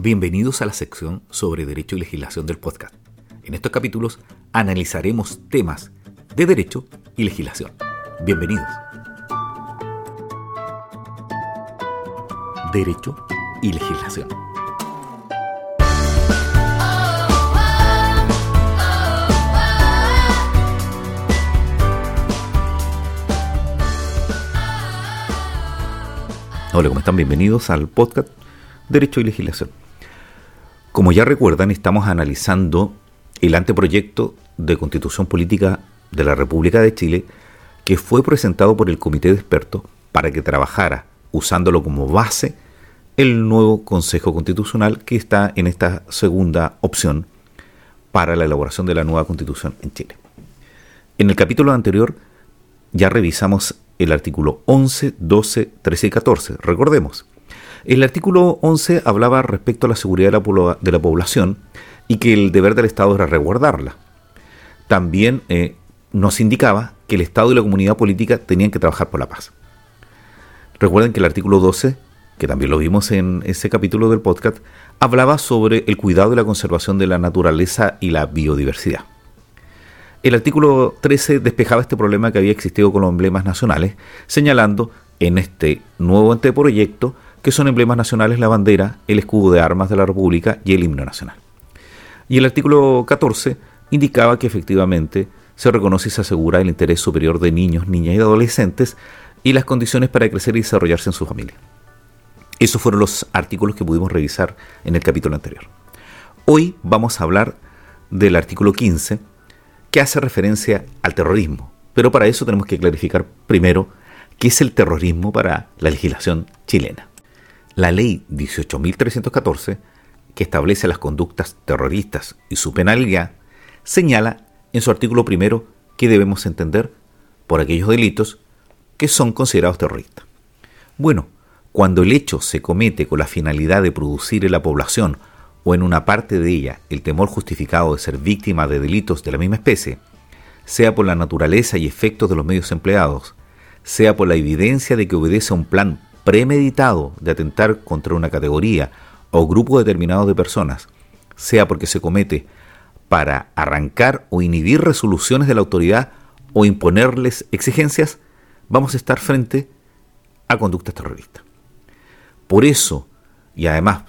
Bienvenidos a la sección sobre Derecho y Legislación del podcast. En estos capítulos analizaremos temas de Derecho y Legislación. Bienvenidos. Derecho y Legislación. Hola, ¿cómo están? Bienvenidos al podcast Derecho y Legislación. Como ya recuerdan, estamos analizando el anteproyecto de Constitución Política de la República de Chile que fue presentado por el Comité de Expertos para que trabajara, usándolo como base, el nuevo Consejo Constitucional que está en esta segunda opción para la elaboración de la nueva Constitución en Chile. En el capítulo anterior ya revisamos el artículo 11, 12, 13 y 14. Recordemos, el artículo 11 hablaba respecto a la seguridad de la, población y que el deber del Estado era resguardarla. También eh, nos indicaba que el Estado y la comunidad política tenían que trabajar por la paz. Recuerden que el artículo 12, que también lo vimos en ese capítulo del podcast, hablaba sobre el cuidado y la conservación de la naturaleza y la biodiversidad. El artículo 13 despejaba este problema que había existido con los emblemas nacionales, señalando en este nuevo anteproyecto que son emblemas nacionales la bandera, el escudo de armas de la República y el himno nacional. Y el artículo 14 indicaba que efectivamente se reconoce y se asegura el interés superior de niños, niñas y adolescentes y las condiciones para crecer y desarrollarse en su familia. Esos fueron los artículos que pudimos revisar en el capítulo anterior. Hoy vamos a hablar del artículo 15, que hace referencia al terrorismo. Pero para eso tenemos que clarificar primero qué es el terrorismo para la legislación chilena. La ley 18.314, que establece las conductas terroristas y su penalidad, señala en su artículo primero que debemos entender por aquellos delitos que son considerados terroristas. Bueno, cuando el hecho se comete con la finalidad de producir en la población o en una parte de ella el temor justificado de ser víctima de delitos de la misma especie, sea por la naturaleza y efectos de los medios empleados, sea por la evidencia de que obedece a un plan premeditado de atentar contra una categoría o grupo determinado de personas, sea porque se comete para arrancar o inhibir resoluciones de la autoridad o imponerles exigencias, vamos a estar frente a conductas terroristas. Por eso, y además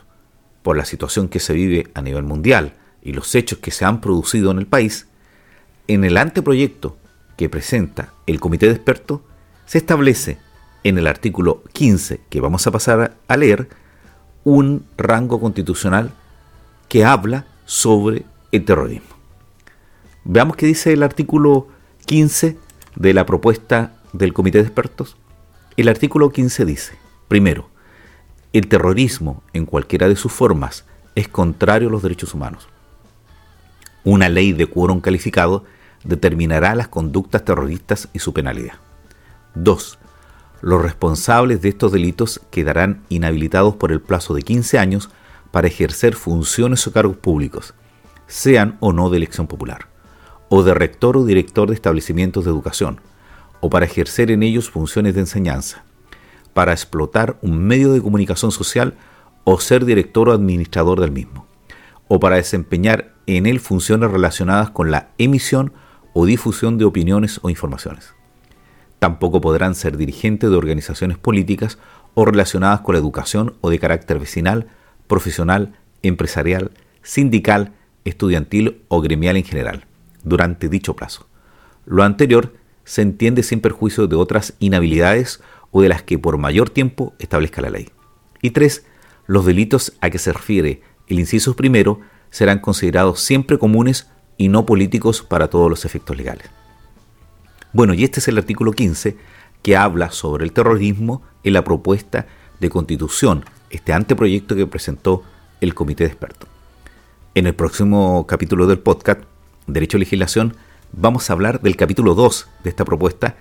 por la situación que se vive a nivel mundial y los hechos que se han producido en el país, en el anteproyecto que presenta el comité de expertos se establece en el artículo 15 que vamos a pasar a leer un rango constitucional que habla sobre el terrorismo. Veamos qué dice el artículo 15 de la propuesta del comité de expertos. El artículo 15 dice, primero, el terrorismo, en cualquiera de sus formas, es contrario a los derechos humanos. Una ley de quórum calificado determinará las conductas terroristas y su penalidad. 2. Los responsables de estos delitos quedarán inhabilitados por el plazo de 15 años para ejercer funciones o cargos públicos, sean o no de elección popular, o de rector o director de establecimientos de educación, o para ejercer en ellos funciones de enseñanza, para explotar un medio de comunicación social o ser director o administrador del mismo, o para desempeñar en él funciones relacionadas con la emisión o difusión de opiniones o informaciones. Tampoco podrán ser dirigentes de organizaciones políticas o relacionadas con la educación o de carácter vecinal, profesional, empresarial, sindical, estudiantil o gremial en general, durante dicho plazo. Lo anterior se entiende sin perjuicio de otras inhabilidades o de las que por mayor tiempo establezca la ley. Y tres, los delitos a que se refiere el inciso primero serán considerados siempre comunes y no políticos para todos los efectos legales. Bueno, y este es el artículo 15 que habla sobre el terrorismo en la propuesta de constitución, este anteproyecto que presentó el comité de expertos. En el próximo capítulo del podcast, Derecho a Legislación, vamos a hablar del capítulo 2 de esta propuesta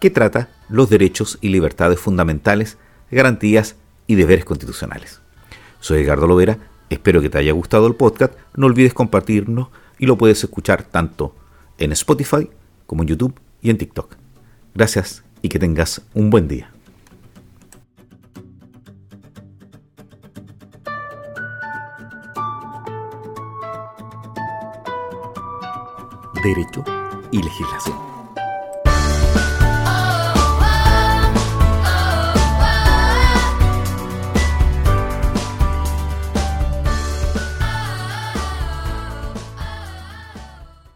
que trata los derechos y libertades fundamentales, garantías y deberes constitucionales. Soy Edgardo Lovera, espero que te haya gustado el podcast, no olvides compartirnos y lo puedes escuchar tanto en Spotify como en YouTube y en TikTok. Gracias y que tengas un buen día. Derecho y legislación.